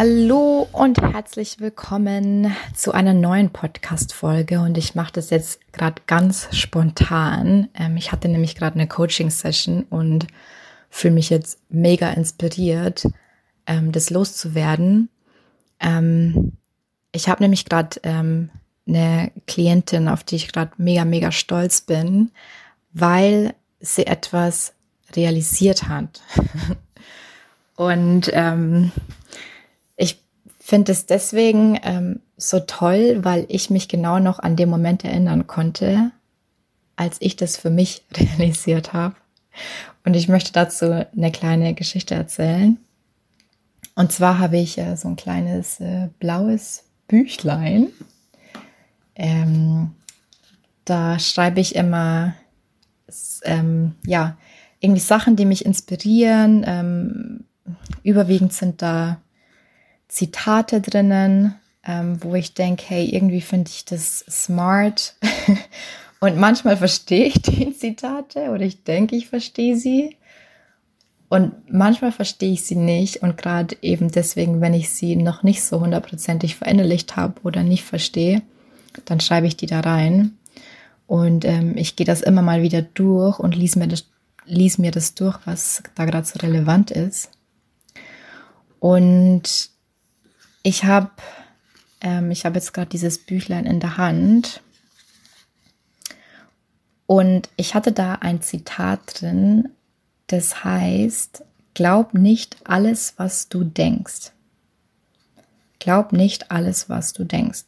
Hallo und herzlich willkommen zu einer neuen Podcast-Folge. Und ich mache das jetzt gerade ganz spontan. Ähm, ich hatte nämlich gerade eine Coaching-Session und fühle mich jetzt mega inspiriert, ähm, das loszuwerden. Ähm, ich habe nämlich gerade eine Klientin, auf die ich gerade mega, mega stolz bin, weil sie etwas realisiert hat. und ähm, finde es deswegen ähm, so toll, weil ich mich genau noch an den Moment erinnern konnte, als ich das für mich realisiert habe. Und ich möchte dazu eine kleine Geschichte erzählen. Und zwar habe ich äh, so ein kleines äh, blaues Büchlein. Ähm, da schreibe ich immer, ähm, ja, irgendwie Sachen, die mich inspirieren. Ähm, überwiegend sind da Zitate drinnen, ähm, wo ich denke, hey, irgendwie finde ich das smart. Und manchmal verstehe ich die Zitate oder ich denke, ich verstehe sie. Und manchmal verstehe ich sie nicht. Und gerade eben deswegen, wenn ich sie noch nicht so hundertprozentig verinnerlicht habe oder nicht verstehe, dann schreibe ich die da rein. Und ähm, ich gehe das immer mal wieder durch und lies mir das, lies mir das durch, was da gerade so relevant ist. Und ich habe ähm, habe jetzt gerade dieses Büchlein in der Hand und ich hatte da ein Zitat drin, das heißt, glaub nicht alles, was du denkst. Glaub nicht alles, was du denkst.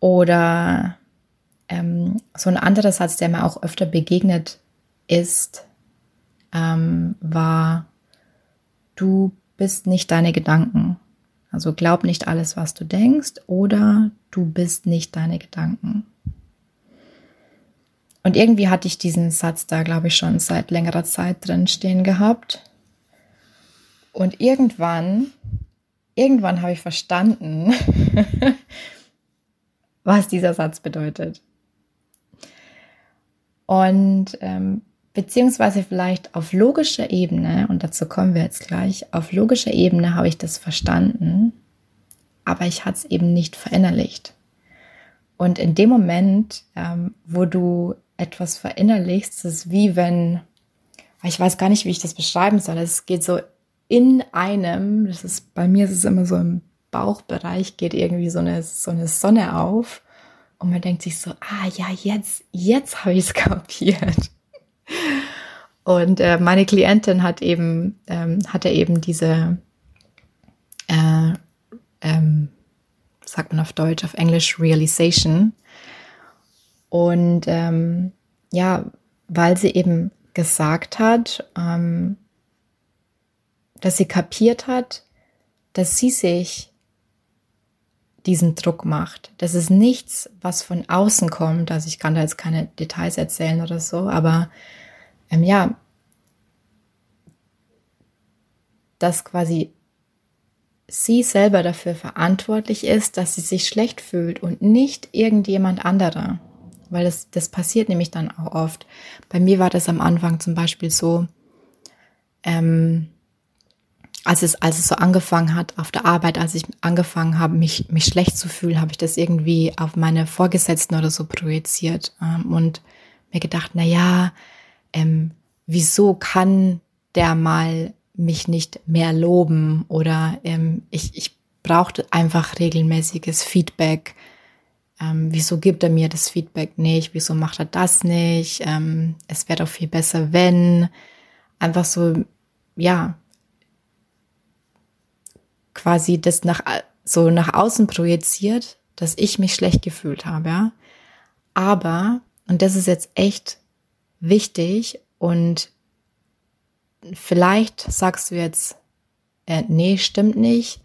Oder ähm, so ein anderer Satz, der mir auch öfter begegnet ist, ähm, war, du bist nicht deine Gedanken. Also glaub nicht alles, was du denkst oder du bist nicht deine Gedanken. Und irgendwie hatte ich diesen Satz da, glaube ich, schon seit längerer Zeit drin stehen gehabt. Und irgendwann, irgendwann habe ich verstanden, was dieser Satz bedeutet. Und ähm, beziehungsweise vielleicht auf logischer Ebene, und dazu kommen wir jetzt gleich, auf logischer Ebene habe ich das verstanden, aber ich hatte es eben nicht verinnerlicht. Und in dem Moment, ähm, wo du etwas verinnerlichst, ist es wie wenn, ich weiß gar nicht, wie ich das beschreiben soll, es geht so in einem, das ist, bei mir ist es immer so im Bauchbereich, geht irgendwie so eine, so eine Sonne auf und man denkt sich so, ah ja, jetzt, jetzt habe ich es kapiert. Und äh, meine Klientin hat eben, ähm, hatte eben diese, äh, ähm, sagt man auf Deutsch, auf Englisch Realization. Und ähm, ja, weil sie eben gesagt hat, ähm, dass sie kapiert hat, dass sie sich diesen Druck macht. Das ist nichts, was von außen kommt. Also ich kann da jetzt keine Details erzählen oder so, aber ähm, ja, dass quasi sie selber dafür verantwortlich ist, dass sie sich schlecht fühlt und nicht irgendjemand anderer. Weil das, das passiert nämlich dann auch oft. Bei mir war das am Anfang zum Beispiel so, ähm, als es, als es so angefangen hat auf der Arbeit, als ich angefangen habe, mich, mich schlecht zu fühlen, habe ich das irgendwie auf meine Vorgesetzten oder so projiziert ähm, und mir gedacht, na ja, ähm, wieso kann der mal mich nicht mehr loben oder ähm, ich, ich brauchte einfach regelmäßiges Feedback. Ähm, wieso gibt er mir das Feedback nicht? Wieso macht er das nicht? Ähm, es wäre doch viel besser, wenn. Einfach so, ja, quasi das nach, so nach außen projiziert, dass ich mich schlecht gefühlt habe, ja. Aber, und das ist jetzt echt wichtig und vielleicht sagst du jetzt, äh, nee, stimmt nicht.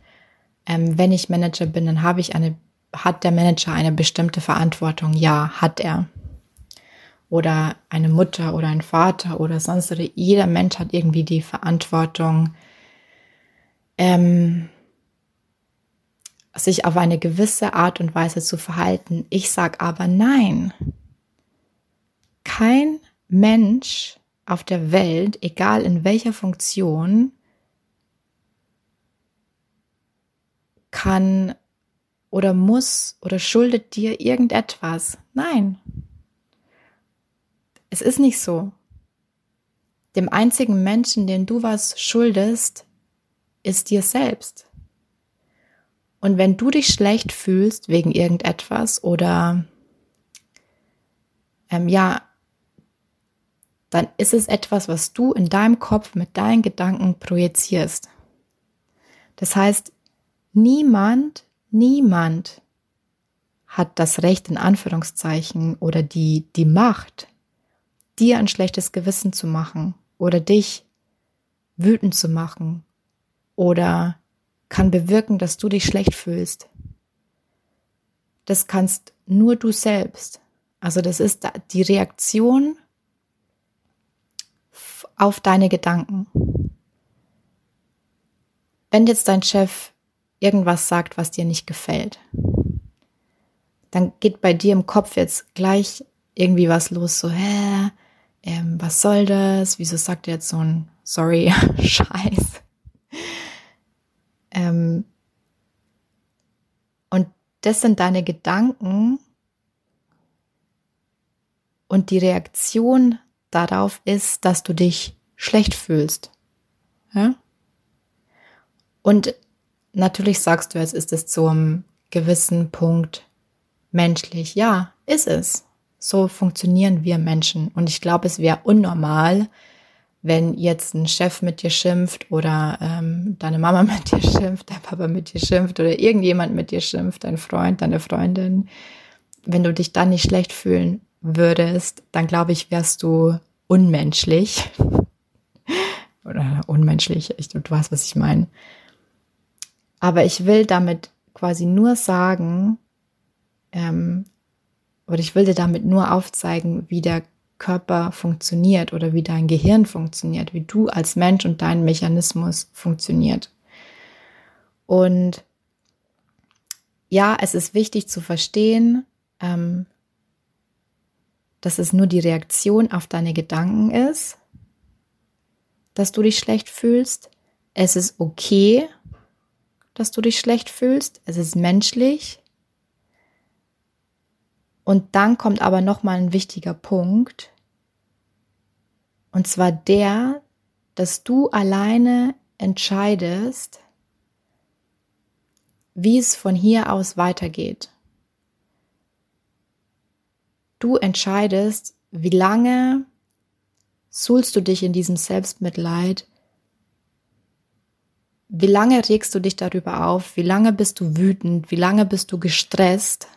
ähm, wenn ich Manager bin, dann habe ich eine, hat der Manager eine bestimmte Verantwortung? Ja, hat er. Oder eine Mutter oder ein Vater oder sonst oder jeder Mensch hat irgendwie die Verantwortung, ähm, sich auf eine gewisse Art und Weise zu verhalten. Ich sage aber nein. Kein Mensch auf der Welt, egal in welcher Funktion, kann oder muss oder schuldet dir irgendetwas. Nein. Es ist nicht so. Dem einzigen Menschen, dem du was schuldest, ist dir selbst. Und wenn du dich schlecht fühlst wegen irgendetwas oder ähm, ja, dann ist es etwas, was du in deinem Kopf mit deinen Gedanken projizierst. Das heißt, niemand, niemand hat das Recht in Anführungszeichen oder die, die Macht, dir ein schlechtes Gewissen zu machen oder dich wütend zu machen oder kann bewirken, dass du dich schlecht fühlst. Das kannst nur du selbst. Also das ist die Reaktion auf deine Gedanken. Wenn jetzt dein Chef irgendwas sagt, was dir nicht gefällt, dann geht bei dir im Kopf jetzt gleich irgendwie was los, so, hä, ähm, was soll das? Wieso sagt er jetzt so ein sorry Scheiß? Ähm, und das sind deine Gedanken und die Reaktion darauf ist, dass du dich schlecht fühlst. Ja? Und natürlich sagst du, jetzt ist es zu einem gewissen Punkt menschlich. Ja, ist es. So funktionieren wir Menschen. Und ich glaube, es wäre unnormal, wenn jetzt ein Chef mit dir schimpft oder ähm, deine Mama mit dir schimpft, dein Papa mit dir schimpft oder irgendjemand mit dir schimpft, dein Freund, deine Freundin, wenn du dich dann nicht schlecht fühlen würdest, dann glaube ich, wärst du unmenschlich. oder unmenschlich, ich, du weißt, was ich meine. Aber ich will damit quasi nur sagen, ähm, oder ich will dir damit nur aufzeigen, wie der Körper funktioniert oder wie dein Gehirn funktioniert, wie du als Mensch und dein Mechanismus funktioniert. Und ja, es ist wichtig zu verstehen, ähm, dass es nur die Reaktion auf deine Gedanken ist, dass du dich schlecht fühlst. Es ist okay, dass du dich schlecht fühlst. Es ist menschlich. Und dann kommt aber noch mal ein wichtiger Punkt. Und zwar der, dass du alleine entscheidest, wie es von hier aus weitergeht. Du entscheidest, wie lange suhlst du dich in diesem Selbstmitleid, wie lange regst du dich darüber auf, wie lange bist du wütend, wie lange bist du gestresst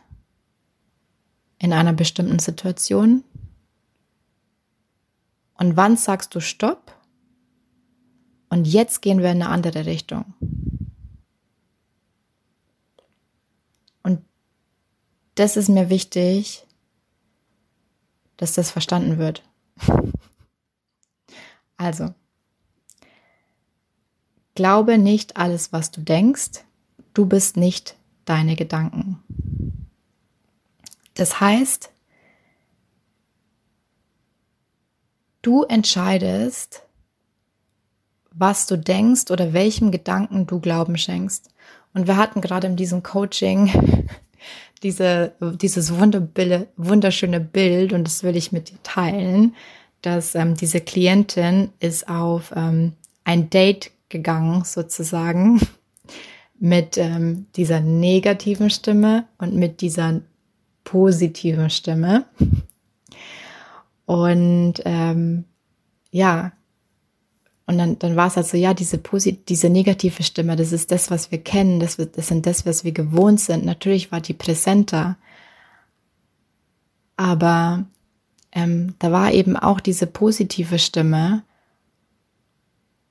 in einer bestimmten Situation und wann sagst du Stopp? Und jetzt gehen wir in eine andere Richtung. Und das ist mir wichtig, dass das verstanden wird. Also, glaube nicht alles, was du denkst. Du bist nicht deine Gedanken. Das heißt, Du entscheidest, was du denkst oder welchem Gedanken du Glauben schenkst. Und wir hatten gerade in diesem Coaching diese, dieses wunderschöne Bild und das will ich mit dir teilen, dass ähm, diese Klientin ist auf ähm, ein Date gegangen sozusagen mit ähm, dieser negativen Stimme und mit dieser positiven Stimme. Und ähm, ja, und dann, dann war es halt so, ja, diese, diese negative Stimme, das ist das, was wir kennen, das, das sind das, was wir gewohnt sind. Natürlich war die präsenter. Aber ähm, da war eben auch diese positive Stimme.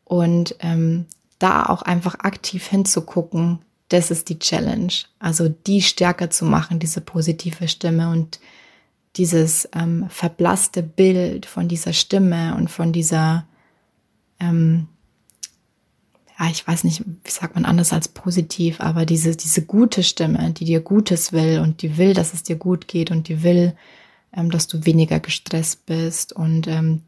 Und ähm, da auch einfach aktiv hinzugucken, das ist die Challenge. Also die stärker zu machen, diese positive Stimme und dieses ähm, verblasste Bild von dieser Stimme und von dieser, ähm, ja, ich weiß nicht, wie sagt man anders als positiv, aber diese, diese gute Stimme, die dir Gutes will und die will, dass es dir gut geht und die will, ähm, dass du weniger gestresst bist und ähm,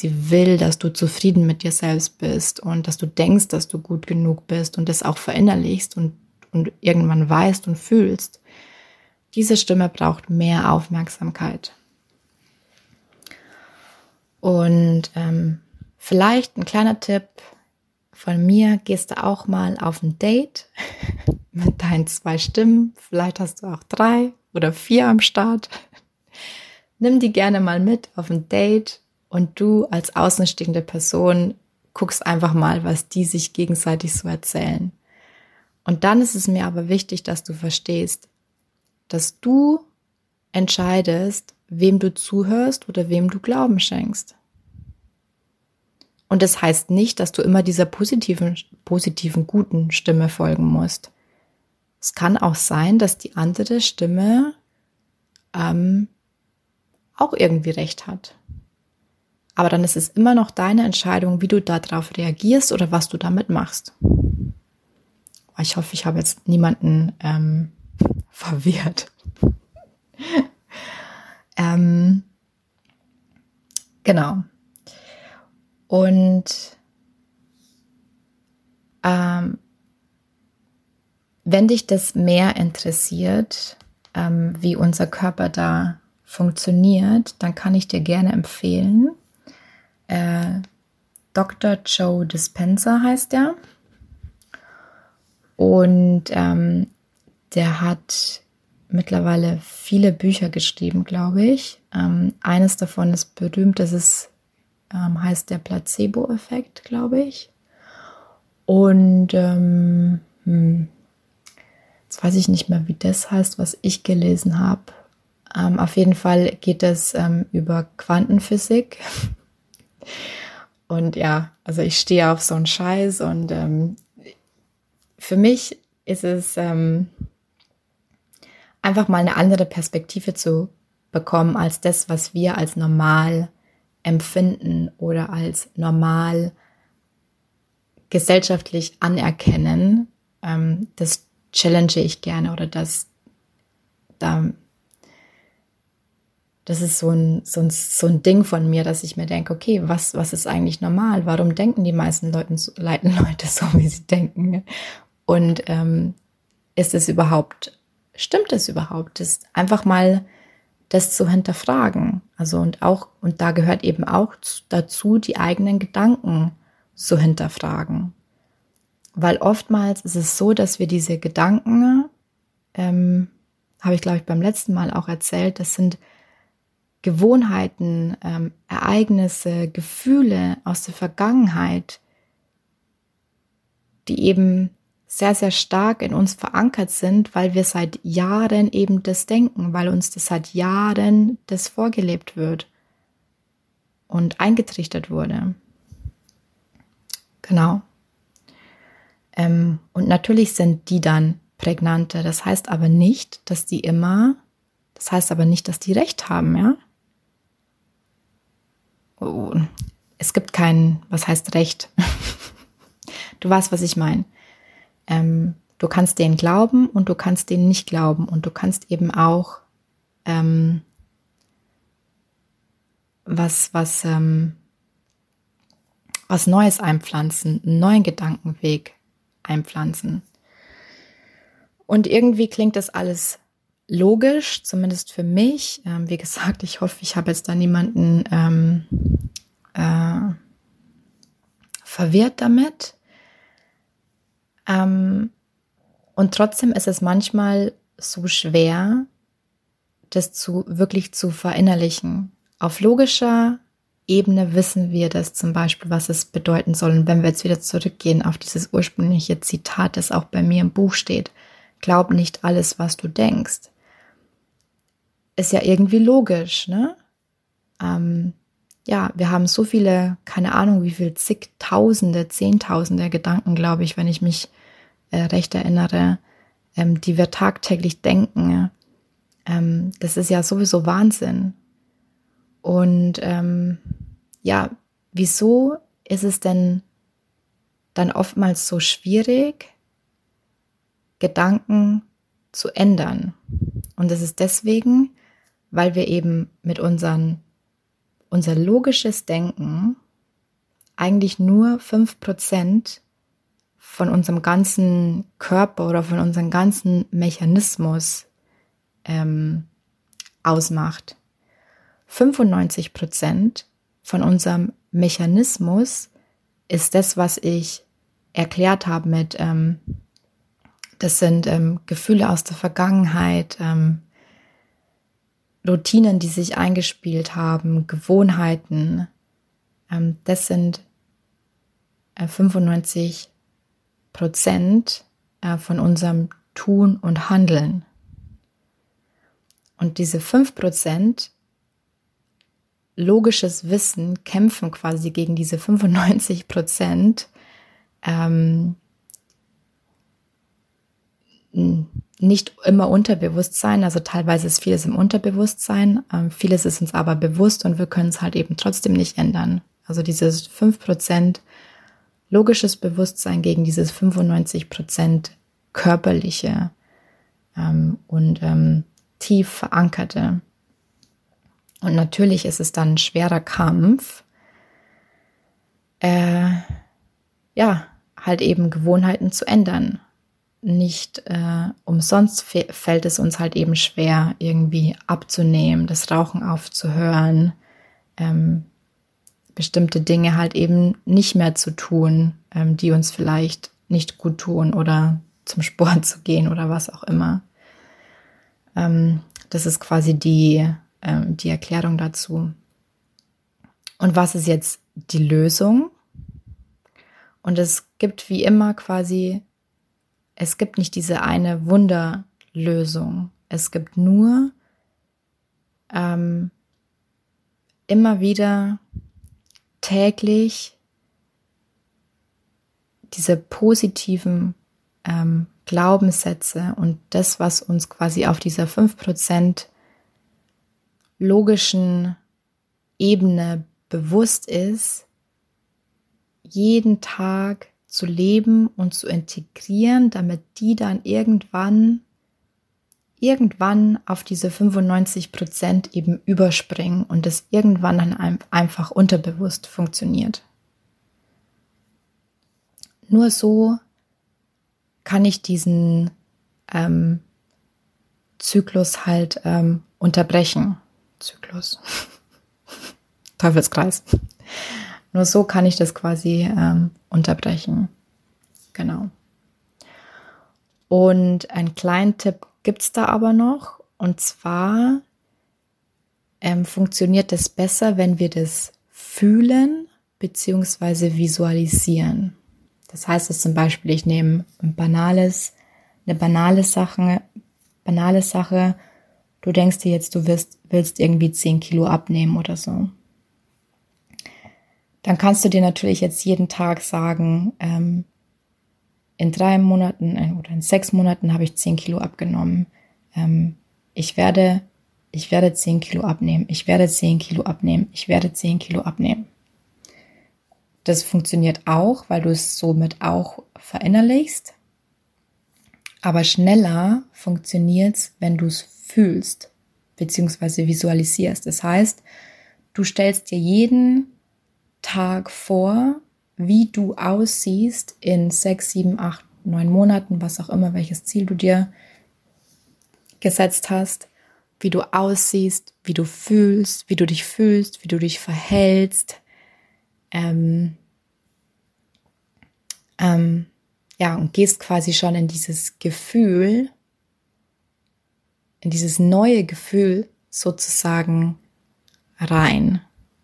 die will, dass du zufrieden mit dir selbst bist und dass du denkst, dass du gut genug bist und das auch verinnerlichst und, und irgendwann weißt und fühlst. Diese Stimme braucht mehr Aufmerksamkeit. Und ähm, vielleicht ein kleiner Tipp von mir, gehst du auch mal auf ein Date mit deinen zwei Stimmen. Vielleicht hast du auch drei oder vier am Start. Nimm die gerne mal mit auf ein Date und du als außenstehende Person guckst einfach mal, was die sich gegenseitig so erzählen. Und dann ist es mir aber wichtig, dass du verstehst, dass du entscheidest, wem du zuhörst oder wem du Glauben schenkst. Und das heißt nicht, dass du immer dieser positiven, positiven, guten Stimme folgen musst. Es kann auch sein, dass die andere Stimme ähm, auch irgendwie recht hat. Aber dann ist es immer noch deine Entscheidung, wie du darauf reagierst oder was du damit machst. Ich hoffe, ich habe jetzt niemanden ähm, verwirrt. ähm, genau. Und ähm, wenn dich das mehr interessiert, ähm, wie unser Körper da funktioniert, dann kann ich dir gerne empfehlen, äh, Dr. Joe Dispenza heißt er. Und ähm, der hat mittlerweile viele Bücher geschrieben, glaube ich. Ähm, eines davon ist berühmt, das ist, ähm, heißt der Placebo-Effekt, glaube ich. Und ähm, hm, jetzt weiß ich nicht mehr, wie das heißt, was ich gelesen habe. Ähm, auf jeden Fall geht es ähm, über Quantenphysik. Und ja, also ich stehe auf so einen Scheiß und ähm, für mich ist es ähm, einfach mal eine andere Perspektive zu bekommen als das, was wir als normal empfinden oder als normal gesellschaftlich anerkennen. Ähm, das challenge ich gerne oder das da das ist so ein, so, ein, so ein Ding von mir, dass ich mir denke, okay, was, was ist eigentlich normal? Warum denken die meisten Leute, leiten Leute so, wie sie denken? Und ähm, ist es überhaupt, stimmt es überhaupt? Das einfach mal das zu hinterfragen. Also und auch, und da gehört eben auch dazu, die eigenen Gedanken zu hinterfragen. Weil oftmals ist es so, dass wir diese Gedanken, ähm, habe ich glaube ich beim letzten Mal auch erzählt, das sind Gewohnheiten, ähm, Ereignisse, Gefühle aus der Vergangenheit, die eben sehr, sehr stark in uns verankert sind, weil wir seit Jahren eben das denken, weil uns das seit Jahren das vorgelebt wird und eingetrichtert wurde. Genau. Ähm, und natürlich sind die dann prägnanter. Das heißt aber nicht, dass die immer, das heißt aber nicht, dass die recht haben, ja es gibt kein, was heißt Recht. du weißt, was ich meine. Ähm, du kannst denen glauben und du kannst denen nicht glauben und du kannst eben auch ähm, was, was, ähm, was Neues einpflanzen, einen neuen Gedankenweg einpflanzen. Und irgendwie klingt das alles logisch, zumindest für mich. Ähm, wie gesagt, ich hoffe, ich habe jetzt da niemanden ähm, äh, verwirrt damit. Ähm, und trotzdem ist es manchmal so schwer, das zu wirklich zu verinnerlichen. Auf logischer Ebene wissen wir das zum Beispiel, was es bedeuten soll. Und wenn wir jetzt wieder zurückgehen auf dieses ursprüngliche Zitat, das auch bei mir im Buch steht, glaub nicht alles, was du denkst ist ja irgendwie logisch, ne? Ähm, ja, wir haben so viele, keine Ahnung, wie viel zigtausende, zehntausende Gedanken, glaube ich, wenn ich mich äh, recht erinnere, ähm, die wir tagtäglich denken, ähm, das ist ja sowieso Wahnsinn. Und ähm, ja, wieso ist es denn dann oftmals so schwierig, Gedanken zu ändern? Und das ist deswegen, weil wir eben mit unseren, unser logisches Denken eigentlich nur fünf Prozent von unserem ganzen Körper oder von unserem ganzen Mechanismus ähm, ausmacht. 95 Prozent von unserem Mechanismus ist das, was ich erklärt habe mit, ähm, das sind ähm, Gefühle aus der Vergangenheit, ähm, Routinen, die sich eingespielt haben, Gewohnheiten. Ähm, das sind äh, 95 Prozent äh, von unserem Tun und Handeln. Und diese 5 Prozent logisches Wissen kämpfen quasi gegen diese 95 Prozent ähm, nicht immer Unterbewusstsein, also teilweise ist vieles im Unterbewusstsein, ähm, vieles ist uns aber bewusst und wir können es halt eben trotzdem nicht ändern. Also dieses 5% logisches Bewusstsein gegen dieses 95% körperliche ähm, und ähm, tief verankerte. Und natürlich ist es dann ein schwerer Kampf, äh, ja, halt eben Gewohnheiten zu ändern. Nicht äh, umsonst fällt es uns halt eben schwer, irgendwie abzunehmen, das Rauchen aufzuhören, ähm, bestimmte Dinge halt eben nicht mehr zu tun, ähm, die uns vielleicht nicht gut tun oder zum Sport zu gehen oder was auch immer. Ähm, das ist quasi die ähm, die Erklärung dazu. Und was ist jetzt die Lösung? Und es gibt wie immer quasi, es gibt nicht diese eine Wunderlösung. Es gibt nur ähm, immer wieder täglich diese positiven ähm, Glaubenssätze und das, was uns quasi auf dieser 5% logischen Ebene bewusst ist, jeden Tag zu leben und zu integrieren, damit die dann irgendwann, irgendwann auf diese 95 Prozent eben überspringen und es irgendwann dann einfach unterbewusst funktioniert. Nur so kann ich diesen ähm, Zyklus halt ähm, unterbrechen. Zyklus. Teufelskreis. Nur so kann ich das quasi ähm, unterbrechen. Genau. Und einen kleinen Tipp gibt es da aber noch. Und zwar ähm, funktioniert es besser, wenn wir das fühlen bzw. visualisieren. Das heißt dass zum Beispiel, ich nehme ein banales, eine banale Sache, banale Sache Du denkst dir jetzt, du wirst, willst irgendwie 10 Kilo abnehmen oder so. Dann kannst du dir natürlich jetzt jeden Tag sagen, ähm, in drei Monaten äh, oder in sechs Monaten habe ich 10 Kilo abgenommen. Ähm, ich werde, ich werde 10 Kilo abnehmen. Ich werde 10 Kilo abnehmen. Ich werde 10 Kilo abnehmen. Das funktioniert auch, weil du es somit auch verinnerlichst. Aber schneller funktioniert es, wenn du es fühlst beziehungsweise visualisierst. Das heißt, du stellst dir jeden Tag vor, wie du aussiehst in sechs, sieben, acht, neun Monaten, was auch immer, welches Ziel du dir gesetzt hast, wie du aussiehst, wie du fühlst, wie du dich fühlst, wie du dich verhältst. Ähm, ähm, ja, und gehst quasi schon in dieses Gefühl in dieses neue Gefühl sozusagen rein.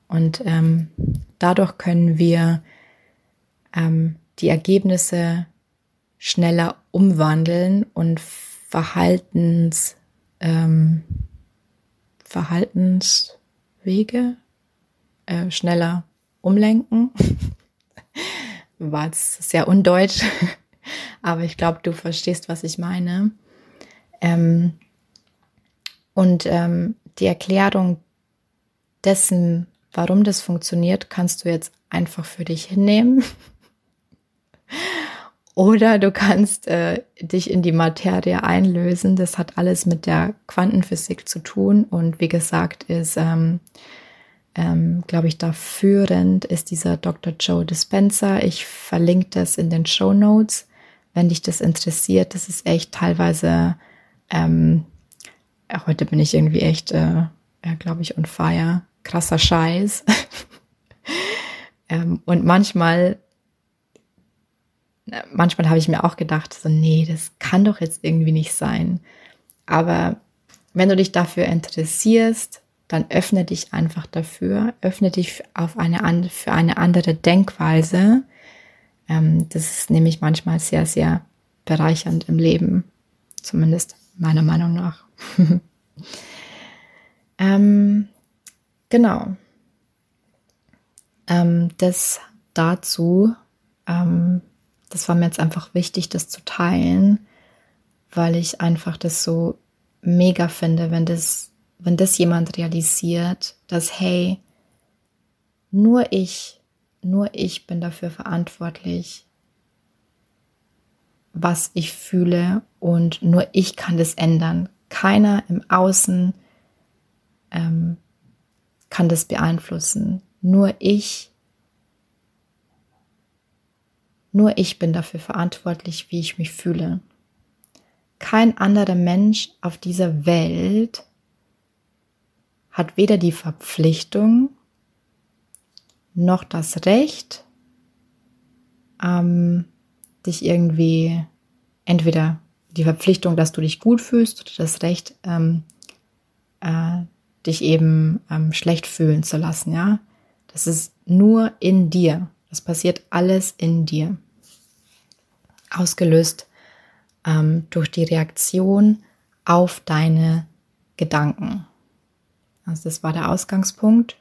Und ähm, dadurch können wir ähm, die Ergebnisse schneller umwandeln und Verhaltens, ähm, Verhaltenswege äh, schneller umlenken. War jetzt sehr undeutsch. Aber ich glaube, du verstehst, was ich meine. Ähm, und ähm, die Erklärung dessen, warum das funktioniert, kannst du jetzt einfach für dich hinnehmen. Oder du kannst äh, dich in die Materie einlösen. Das hat alles mit der Quantenphysik zu tun. Und wie gesagt, ist, ähm, ähm, glaube ich, da führend ist dieser Dr. Joe Dispenza. Ich verlinke das in den Show Notes, wenn dich das interessiert. Das ist echt teilweise, ähm, heute bin ich irgendwie echt, äh, glaube ich, on fire. Krasser Scheiß. ähm, und manchmal manchmal habe ich mir auch gedacht, so, nee, das kann doch jetzt irgendwie nicht sein. Aber wenn du dich dafür interessierst, dann öffne dich einfach dafür, öffne dich auf eine, für eine andere Denkweise. Ähm, das ist nämlich manchmal sehr, sehr bereichernd im Leben, zumindest meiner Meinung nach. ähm, genau. Ähm, das dazu. Ähm, das war mir jetzt einfach wichtig, das zu teilen, weil ich einfach das so mega finde, wenn das, wenn das jemand realisiert, dass, hey, nur ich, nur ich bin dafür verantwortlich, was ich fühle und nur ich kann das ändern. Keiner im Außen ähm, kann das beeinflussen. Nur ich Nur ich bin dafür verantwortlich, wie ich mich fühle. Kein anderer Mensch auf dieser Welt hat weder die Verpflichtung noch das Recht, ähm, dich irgendwie entweder die Verpflichtung, dass du dich gut fühlst, oder das Recht, ähm, äh, dich eben ähm, schlecht fühlen zu lassen. Ja, das ist nur in dir. Das passiert alles in dir ausgelöst ähm, durch die Reaktion auf deine Gedanken. Also das war der Ausgangspunkt.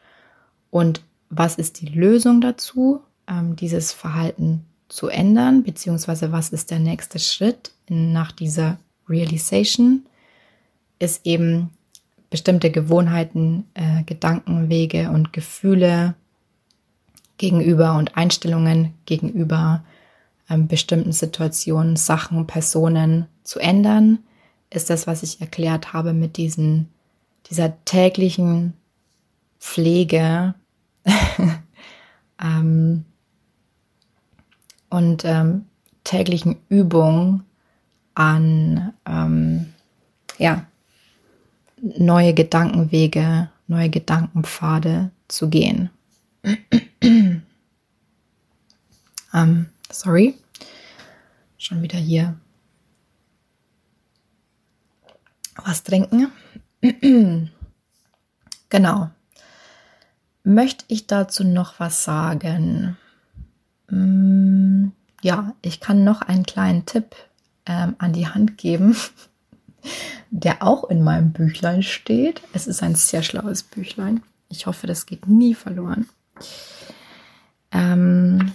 Und was ist die Lösung dazu, ähm, dieses Verhalten zu ändern, beziehungsweise was ist der nächste Schritt nach dieser Realization, ist eben bestimmte Gewohnheiten, äh, Gedankenwege und Gefühle gegenüber und Einstellungen gegenüber ähm, bestimmten Situationen, Sachen, Personen zu ändern, ist das, was ich erklärt habe mit diesen, dieser täglichen Pflege ähm, und ähm, täglichen Übung an ähm, ja, neue Gedankenwege, neue Gedankenpfade zu gehen. Ähm, sorry schon wieder hier was trinken. genau. Möchte ich dazu noch was sagen? Mm, ja, ich kann noch einen kleinen Tipp ähm, an die Hand geben, der auch in meinem Büchlein steht. Es ist ein sehr schlaues Büchlein. Ich hoffe, das geht nie verloren. Ähm,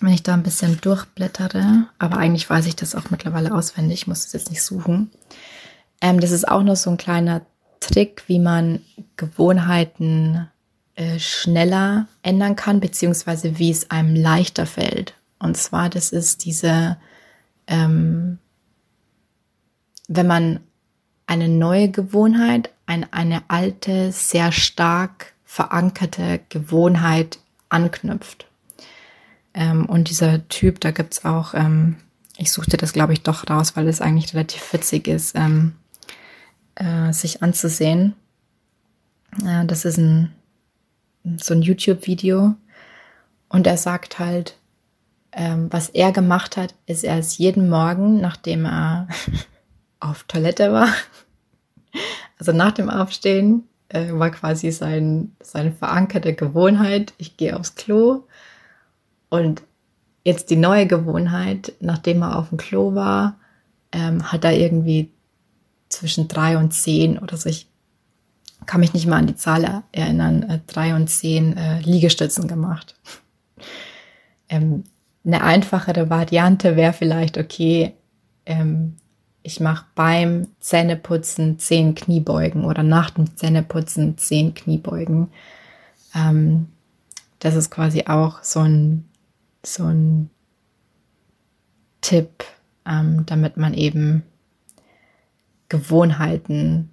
wenn ich da ein bisschen durchblättere, aber eigentlich weiß ich das auch mittlerweile auswendig, ich muss es jetzt nicht suchen. Ähm, das ist auch noch so ein kleiner Trick, wie man Gewohnheiten äh, schneller ändern kann, beziehungsweise wie es einem leichter fällt. Und zwar, das ist diese, ähm, wenn man eine neue Gewohnheit, ein, eine alte, sehr stark verankerte Gewohnheit anknüpft. Ähm, und dieser Typ, da gibt's auch, ähm, ich suchte das, glaube ich, doch raus, weil es eigentlich relativ witzig ist, ähm, äh, sich anzusehen. Äh, das ist ein, so ein YouTube-Video. Und er sagt halt, ähm, was er gemacht hat, ist, er ist jeden Morgen, nachdem er auf Toilette war, also nach dem Aufstehen, äh, war quasi sein, seine verankerte Gewohnheit, ich gehe aufs Klo und jetzt die neue Gewohnheit, nachdem er auf dem Klo war, ähm, hat er irgendwie zwischen drei und zehn oder so, ich kann mich nicht mal an die Zahl erinnern, äh, drei und zehn äh, Liegestützen gemacht. ähm, eine einfachere Variante wäre vielleicht, okay, ähm, ich mache beim Zähneputzen zehn Kniebeugen oder nach dem Zähneputzen zehn Kniebeugen. Ähm, das ist quasi auch so ein, so ein Tipp, ähm, damit man eben Gewohnheiten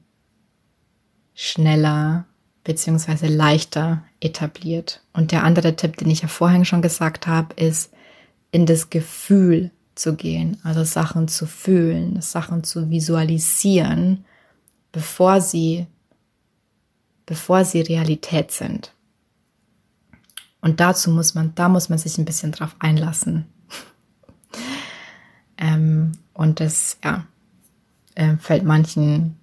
schneller beziehungsweise leichter etabliert. Und der andere Tipp, den ich ja vorhin schon gesagt habe, ist in das Gefühl zu gehen, also Sachen zu fühlen, Sachen zu visualisieren, bevor sie, bevor sie Realität sind. Und dazu muss man, da muss man sich ein bisschen drauf einlassen. ähm, und das, ja, äh, fällt manchen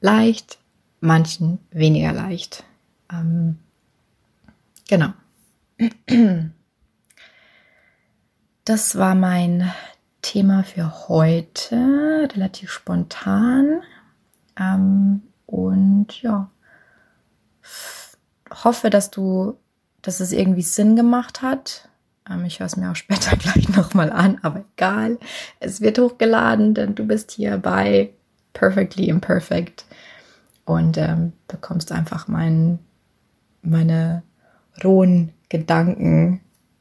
leicht, manchen weniger leicht. Ähm, genau. Das war mein Thema für heute, relativ spontan. Ähm, und ja, hoffe, dass du, dass es irgendwie Sinn gemacht hat. Ähm, ich höre es mir auch später gleich nochmal an, aber egal. Es wird hochgeladen, denn du bist hier bei Perfectly Imperfect und ähm, bekommst einfach mein, meine rohen Gedanken.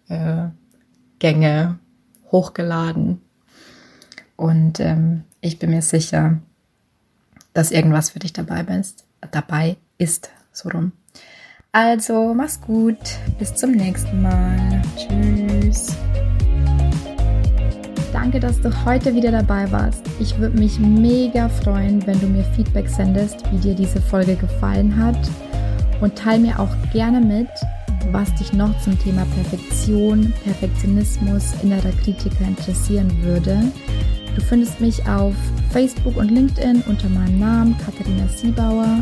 Äh, hochgeladen. Und ähm, ich bin mir sicher, dass irgendwas für dich dabei bist, dabei ist, so rum. Also, mach's gut. Bis zum nächsten Mal. Tschüss. Danke, dass du heute wieder dabei warst. Ich würde mich mega freuen, wenn du mir Feedback sendest, wie dir diese Folge gefallen hat. Und teile mir auch gerne mit, was dich noch zum Thema Perfektion, Perfektionismus, innerer Kritiker interessieren würde. Du findest mich auf Facebook und LinkedIn unter meinem Namen Katharina Siebauer